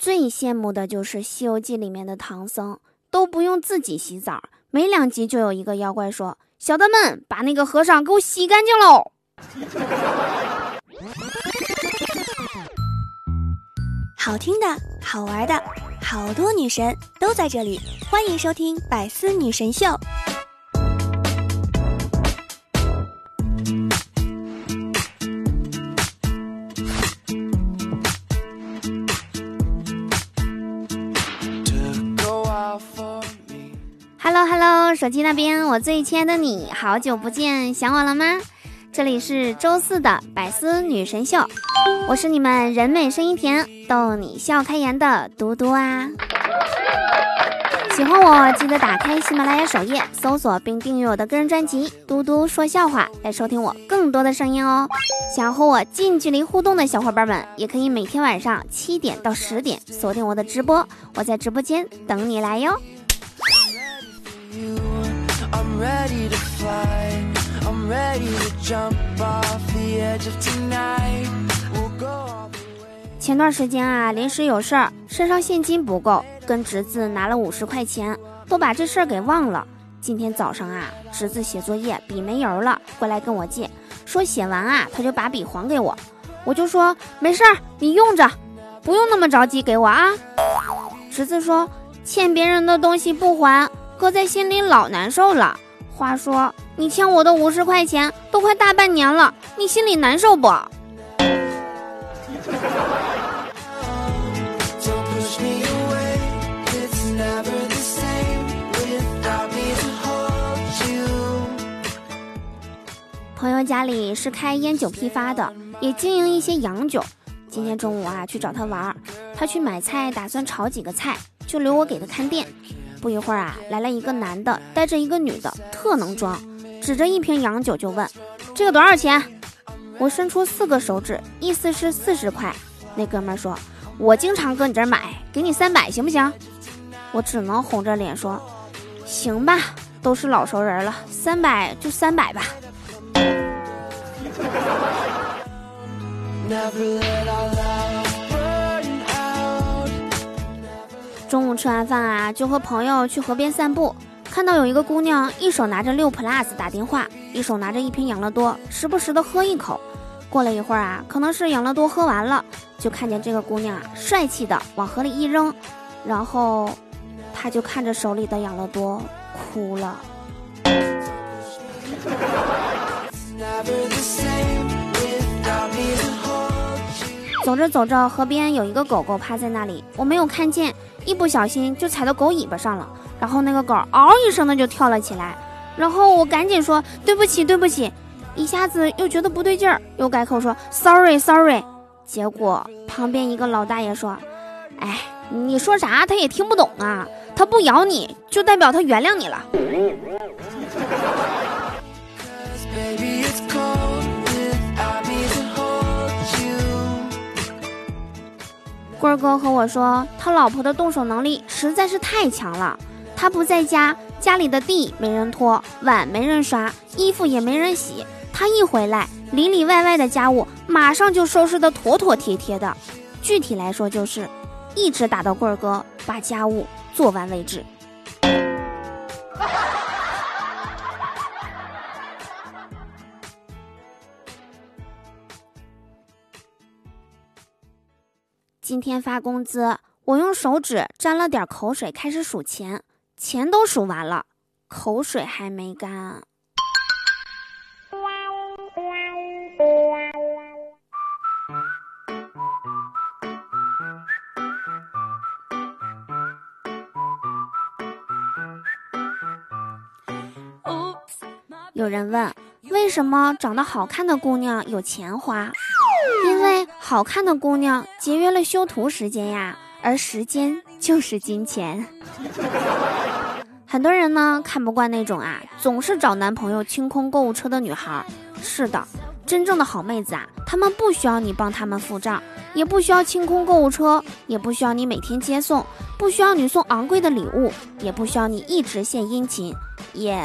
最羡慕的就是《西游记》里面的唐僧，都不用自己洗澡，没两集就有一个妖怪说：“小的们，把那个和尚给我洗干净喽！”好听的，好玩的，好多女神都在这里，欢迎收听《百思女神秀》。手机那边，我最亲爱的你，好久不见，想我了吗？这里是周四的百思女神秀，我是你们人美声音甜、逗你笑开颜的嘟嘟啊。喜欢我记得打开喜马拉雅首页，搜索并订阅我的个人专辑《嘟嘟说笑话》，来收听我更多的声音哦。想和我近距离互动的小伙伴们，也可以每天晚上七点到十点锁定我的直播，我在直播间等你来哟。Ready to fly i'm ready to jump off the edge of tonight 前段时间啊，临时有事儿，身上现金不够，跟侄子拿了五十块钱，都把这事儿给忘了。今天早上啊，侄子写作业笔没油了，过来跟我借，说写完啊，他就把笔还给我。我就说没事儿，你用着，不用那么着急给我啊。侄子说欠别人的东西不还。搁在心里老难受了。话说，你欠我的五十块钱都快大半年了，你心里难受不？朋友家里是开烟酒批发的，也经营一些洋酒。今天中午啊，去找他玩，他去买菜，打算炒几个菜，就留我给他看店。不一会儿啊，来了一个男的，带着一个女的，特能装，指着一瓶洋酒就问：“这个多少钱？”我伸出四个手指，意思是四十块。那哥们说：“我经常搁你这儿买，给你三百，行不行？”我只能红着脸说：“行吧，都是老熟人了，三百就三百吧。”中午吃完饭啊，就和朋友去河边散步，看到有一个姑娘，一手拿着六 plus 打电话，一手拿着一瓶养乐多，时不时的喝一口。过了一会儿啊，可能是养乐多喝完了，就看见这个姑娘啊，帅气的往河里一扔，然后，她就看着手里的养乐多哭了。走着走着，河边有一个狗狗趴在那里，我没有看见，一不小心就踩到狗尾巴上了，然后那个狗嗷一声的就跳了起来，然后我赶紧说对不起对不起，一下子又觉得不对劲儿，又改口说 sorry sorry，结果旁边一个老大爷说，哎，你说啥他也听不懂啊，他不咬你就代表他原谅你了。棍儿哥和我说，他老婆的动手能力实在是太强了。他不在家，家里的地没人拖，碗没人刷，衣服也没人洗。他一回来，里里外外的家务马上就收拾得妥妥帖帖的。具体来说，就是一直打到棍儿哥把家务做完为止。今天发工资，我用手指沾了点口水，开始数钱，钱都数完了，口水还没干。有人问，为什么长得好看的姑娘有钱花？因为好看的姑娘节约了修图时间呀，而时间就是金钱。很多人呢看不惯那种啊，总是找男朋友清空购物车的女孩。是的，真正的好妹子啊，她们不需要你帮她们付账，也不需要清空购物车，也不需要你每天接送，不需要你送昂贵的礼物，也不需要你一直献殷勤，也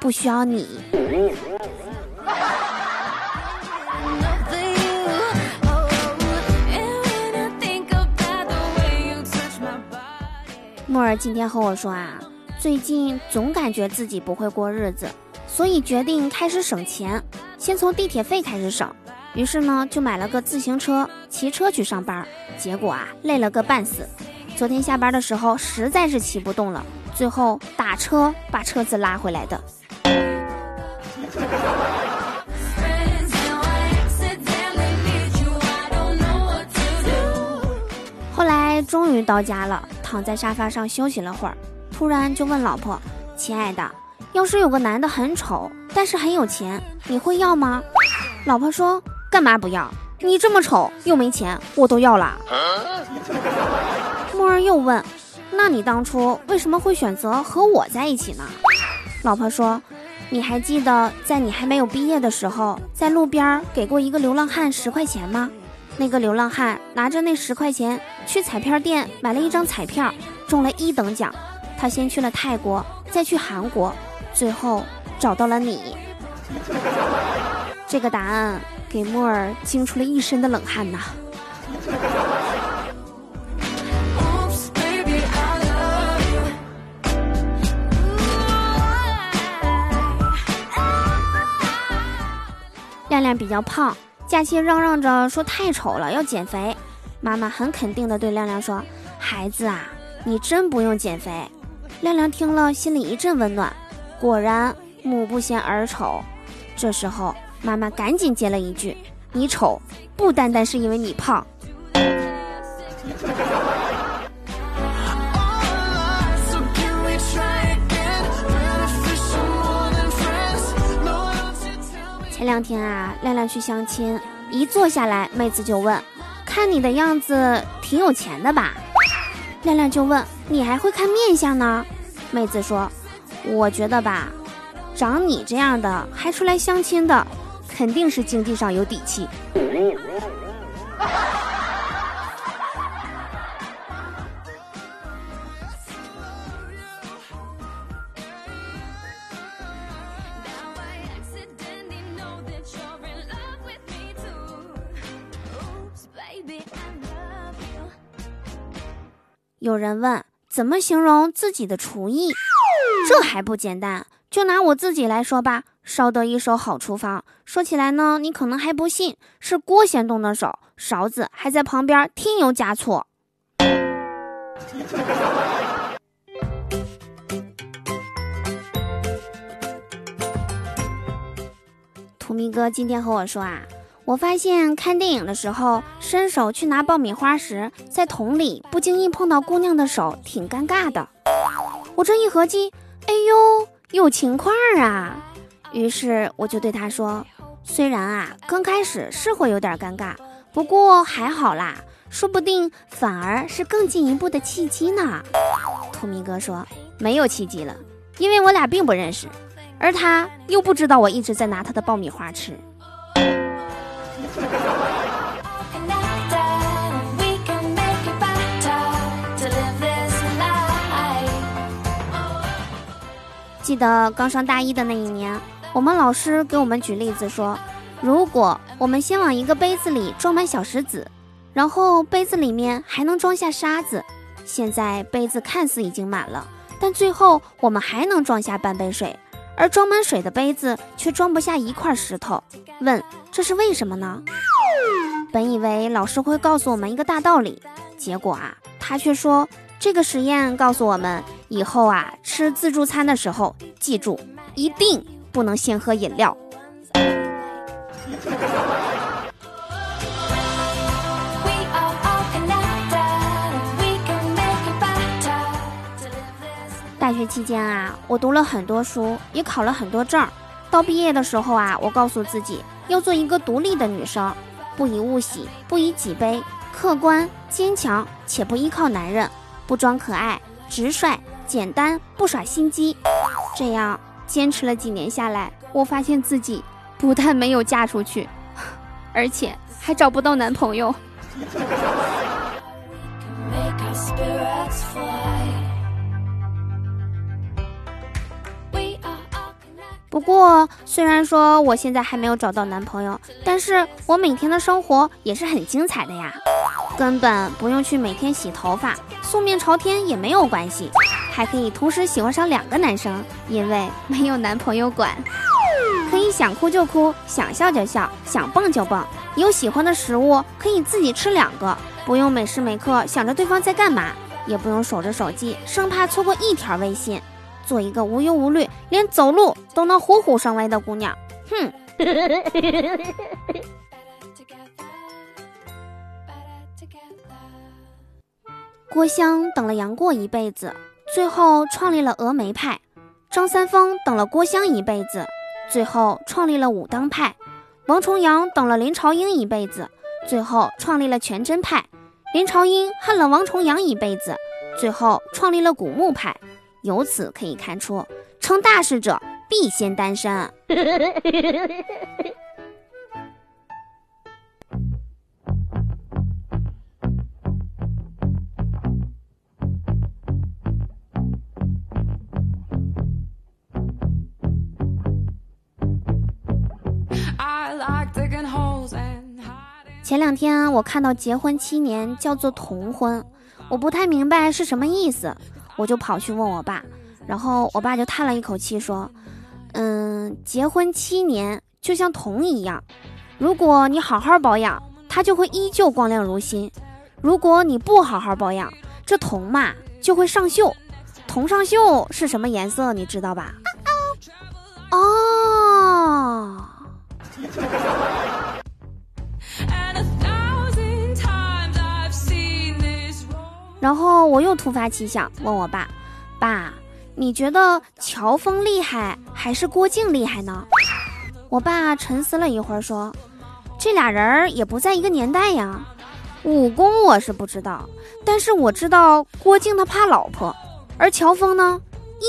不需要你。木儿今天和我说啊，最近总感觉自己不会过日子，所以决定开始省钱，先从地铁费开始省。于是呢，就买了个自行车，骑车去上班。结果啊，累了个半死。昨天下班的时候，实在是骑不动了，最后打车把车子拉回来的。后来终于到家了，躺在沙发上休息了会儿，突然就问老婆：“亲爱的，要是有个男的很丑，但是很有钱，你会要吗？”老婆说。干嘛不要？你这么丑又没钱，我都要了。木儿又问：“那你当初为什么会选择和我在一起呢？”老婆说：“你还记得在你还没有毕业的时候，在路边给过一个流浪汉十块钱吗？那个流浪汉拿着那十块钱去彩票店买了一张彩票，中了一等奖。他先去了泰国，再去韩国，最后找到了你。”这个答案。给木儿惊出了一身的冷汗呐！亮亮比较胖，假期嚷嚷着说太丑了，要减肥。妈妈很肯定的对亮亮说：“孩子啊，你真不用减肥。”亮亮听了，心里一阵温暖。果然，母不嫌儿丑。这时候。妈妈赶紧接了一句：“你丑，不单单是因为你胖。”前两天啊，亮亮去相亲，一坐下来，妹子就问：“看你的样子，挺有钱的吧？”亮亮就问：“你还会看面相呢？”妹子说：“我觉得吧，长你这样的还出来相亲的。”肯定是经济上有底气。有人问，怎么形容自己的厨艺？这还不简单，就拿我自己来说吧。烧得一手好厨房，说起来呢，你可能还不信，是锅先动的手，勺子还在旁边添油加醋。图咪哥今天和我说啊，我发现看电影的时候，伸手去拿爆米花时，在桶里不经意碰到姑娘的手，挺尴尬的。我这一合计，哎呦，有情况啊！于是我就对他说：“虽然啊，刚开始是会有点尴尬，不过还好啦，说不定反而是更进一步的契机呢。”土米哥说：“没有契机了，因为我俩并不认识，而他又不知道我一直在拿他的爆米花吃。”记得刚上大一的那一年。我们老师给我们举例子说，如果我们先往一个杯子里装满小石子，然后杯子里面还能装下沙子，现在杯子看似已经满了，但最后我们还能装下半杯水，而装满水的杯子却装不下一块石头。问这是为什么呢？本以为老师会告诉我们一个大道理，结果啊，他却说这个实验告诉我们，以后啊吃自助餐的时候，记住一定。不能先喝饮料。大学期间啊，我读了很多书，也考了很多证。到毕业的时候啊，我告诉自己要做一个独立的女生，不以物喜，不以己悲，客观坚强，且不依靠男人，不装可爱，直率简单，不耍心机，这样。坚持了几年下来，我发现自己不但没有嫁出去，而且还找不到男朋友。不过，虽然说我现在还没有找到男朋友，但是我每天的生活也是很精彩的呀。根本不用去每天洗头发，素面朝天也没有关系，还可以同时喜欢上两个男生，因为没有男朋友管，可以想哭就哭，想笑就笑，想蹦就蹦。有喜欢的食物可以自己吃两个，不用每时每刻想着对方在干嘛，也不用守着手机，生怕错过一条微信。做一个无忧无虑，连走路都能虎虎生威的姑娘。哼。郭襄等了杨过一辈子，最后创立了峨眉派；张三丰等了郭襄一辈子，最后创立了武当派；王重阳等了林朝英一辈子，最后创立了全真派；林朝英恨了王重阳一辈子，最后创立了古墓派。由此可以看出，成大事者必先单身。前两天我看到结婚七年叫做同婚，我不太明白是什么意思，我就跑去问我爸，然后我爸就叹了一口气说：“嗯，结婚七年就像铜一样，如果你好好保养，它就会依旧光亮如新；如果你不好好保养，这铜嘛就会上锈。铜上锈是什么颜色？你知道吧？”哦。然后我又突发奇想，问我爸：“爸，你觉得乔峰厉害还是郭靖厉害呢？”我爸沉思了一会儿，说：“这俩人儿也不在一个年代呀。武功我是不知道，但是我知道郭靖他怕老婆，而乔峰呢，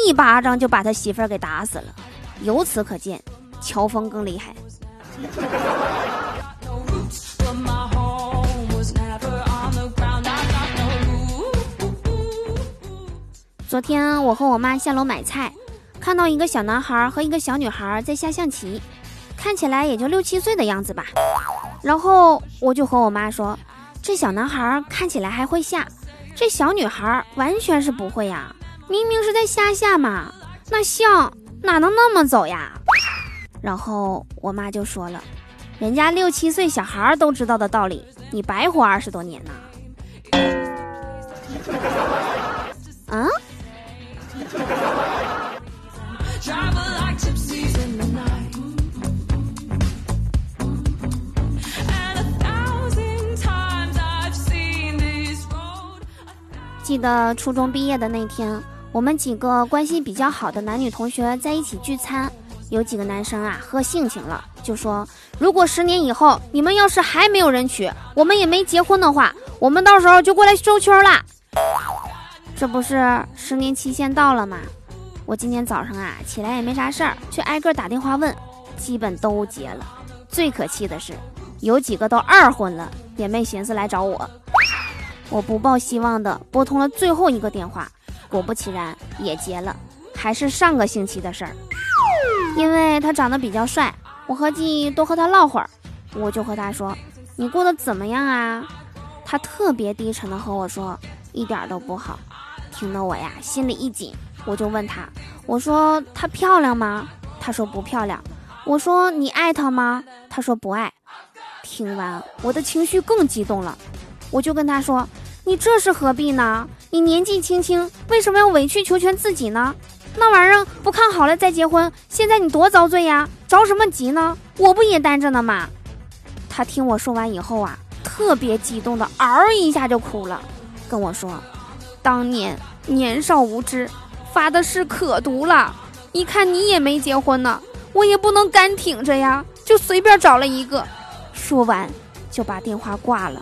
一巴掌就把他媳妇儿给打死了。由此可见，乔峰更厉害。”昨天我和我妈下楼买菜，看到一个小男孩和一个小女孩在下象棋，看起来也就六七岁的样子吧。然后我就和我妈说：“这小男孩看起来还会下，这小女孩完全是不会呀！明明是在下下嘛，那象哪能那么走呀？”然后我妈就说了：“人家六七岁小孩都知道的道理，你白活二十多年呢。”啊？记得初中毕业的那天，我们几个关系比较好的男女同学在一起聚餐，有几个男生啊喝性情了，就说：“如果十年以后你们要是还没有人娶，我们也没结婚的话，我们到时候就过来收圈啦。”这不是十年期限到了吗？我今天早上啊起来也没啥事儿，去挨个打电话问，基本都结了。最可气的是，有几个都二婚了，也没寻思来找我。我不抱希望的拨通了最后一个电话，果不其然也结了，还是上个星期的事儿。因为他长得比较帅，我合计多和他唠会儿，我就和他说：“你过得怎么样啊？”他特别低沉的和我说：“一点都不好。”听得我呀心里一紧。我就问他，我说她漂亮吗？他说不漂亮。我说你爱她吗？他说不爱。听完，我的情绪更激动了。我就跟他说，你这是何必呢？你年纪轻轻，为什么要委曲求全自己呢？那玩意儿不看好了再结婚，现在你多遭罪呀！着什么急呢？我不也单着呢吗？他听我说完以后啊，特别激动的嗷一下就哭了，跟我说，当年年少无知。发的誓可毒了，一看你也没结婚呢，我也不能干挺着呀，就随便找了一个。说完就把电话挂了。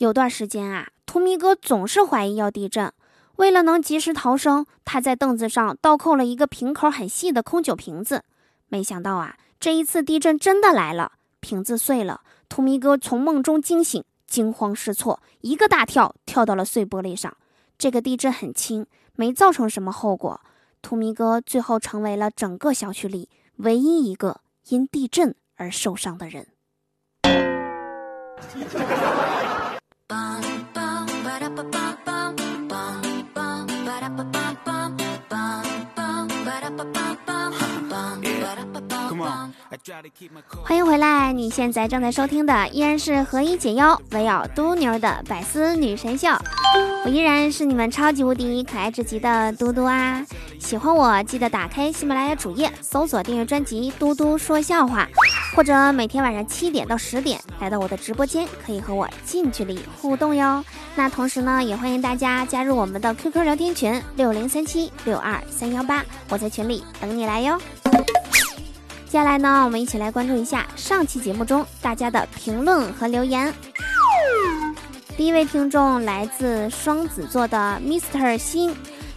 有段时间啊，图米哥总是怀疑要地震。为了能及时逃生，他在凳子上倒扣了一个瓶口很细的空酒瓶子。没想到啊，这一次地震真的来了，瓶子碎了。图米哥从梦中惊醒，惊慌失措，一个大跳跳到了碎玻璃上。这个地震很轻，没造成什么后果。图米哥最后成为了整个小区里唯一一个因地震而受伤的人。欢迎回来！你现在正在收听的依然是何以解忧，唯有嘟妞的百思女神秀。我依然是你们超级无敌可爱至极的嘟嘟啊！喜欢我记得打开喜马拉雅主页，搜索订阅专辑《嘟嘟说笑话》，或者每天晚上七点到十点来到我的直播间，可以和我近距离互动哟。那同时呢，也欢迎大家加入我们的 QQ 聊天群六零三七六二三幺八，我在群里等你来哟。接下来呢，我们一起来关注一下上期节目中大家的评论和留言。第一位听众来自双子座的 Mr 星，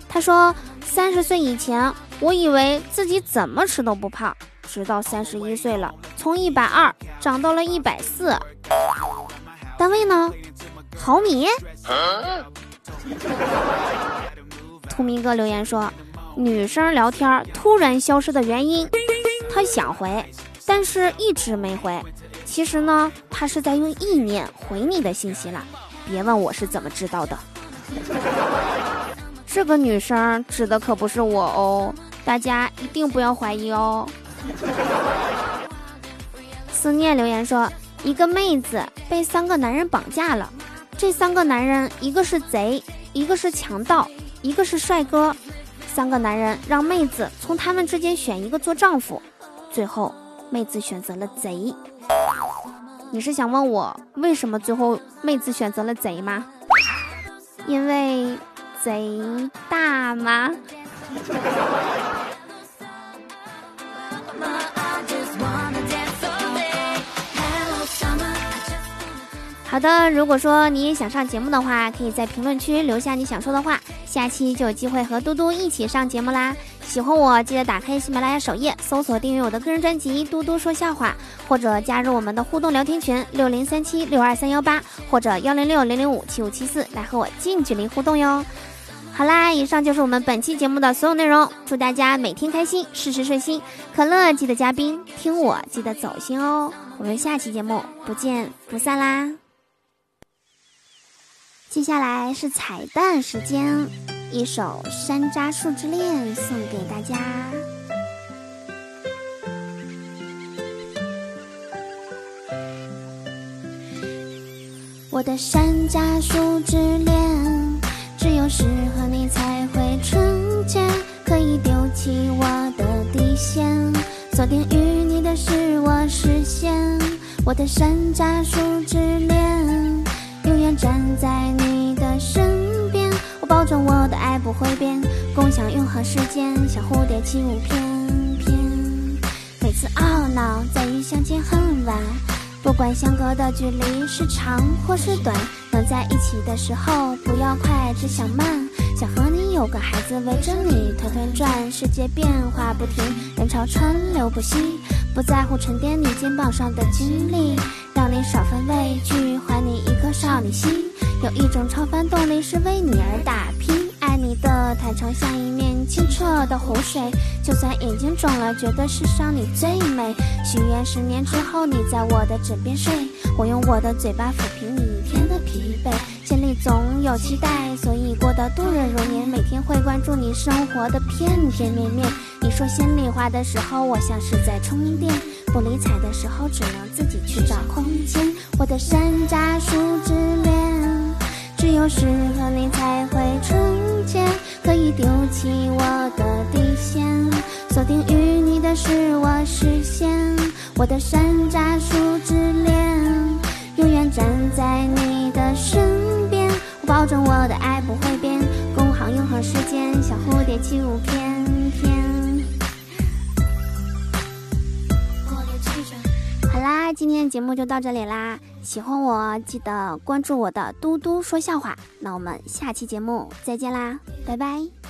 他说：“三十岁以前，我以为自己怎么吃都不胖，直到三十一岁了，从一百二涨到了一百四。单位呢？毫米？” 图明哥留言说：“女生聊天突然消失的原因。”他想回，但是一直没回。其实呢，他是在用意念回你的信息了。别问我是怎么知道的。这个女生指的可不是我哦，大家一定不要怀疑哦。思念留言说，一个妹子被三个男人绑架了。这三个男人，一个是贼，一个是强盗，一个是帅哥。三个男人让妹子从他们之间选一个做丈夫。最后，妹子选择了贼。你是想问我为什么最后妹子选择了贼吗？因为贼大吗？好的，如果说你也想上节目的话，可以在评论区留下你想说的话，下期就有机会和嘟嘟一起上节目啦。喜欢我，记得打开喜马拉雅首页，搜索订阅我的个人专辑《嘟嘟说笑话》，或者加入我们的互动聊天群六零三七六二三幺八，或者幺零六零零五七五七四，来和我近距离互动哟。好啦，以上就是我们本期节目的所有内容，祝大家每天开心，事事顺心。可乐记得加冰，听我记得走心哦。我们下期节目不见不散啦！接下来是彩蛋时间。一首《山楂树之恋》送给大家。我的山楂树之恋，只有适合你才会纯洁，可以丢弃我的底线，锁定与你的是我视线。我的山楂树之恋，远站在你的身边，我。保证我的爱不会变，共享永恒时间，像蝴蝶起舞翩翩。每次懊恼在于相见恨晚，不管相隔的距离是长或是短，能在一起的时候不要快，只想慢。想和你有个孩子围着你团团转，世界变化不停，人潮川流不息，不在乎沉淀你肩膀上的经历，让你少份畏惧，还你一颗少女心。有一种超凡动力是为你而打拼，爱你的坦诚像一面清澈的湖水，就算眼睛肿了，觉得世上你最美。许愿十年之后你在我的枕边睡，我用我的嘴巴抚平你一天的疲惫。心里总有期待，所以过得度日如年，每天会关注你生活的片片面面。说心里话的时候，我像是在充电；不理睬的时候，只能自己去找空间。我的山楂树之恋。只有适合你才会纯洁，可以丢弃我的底线，锁定于你的是我视线。我的山楂树之恋，永远站在你的身边，我保证我的爱不会变，共航永恒时间，像蝴蝶起舞翩翩。啦，今天的节目就到这里啦。喜欢我，记得关注我的嘟嘟说笑话。那我们下期节目再见啦，拜拜。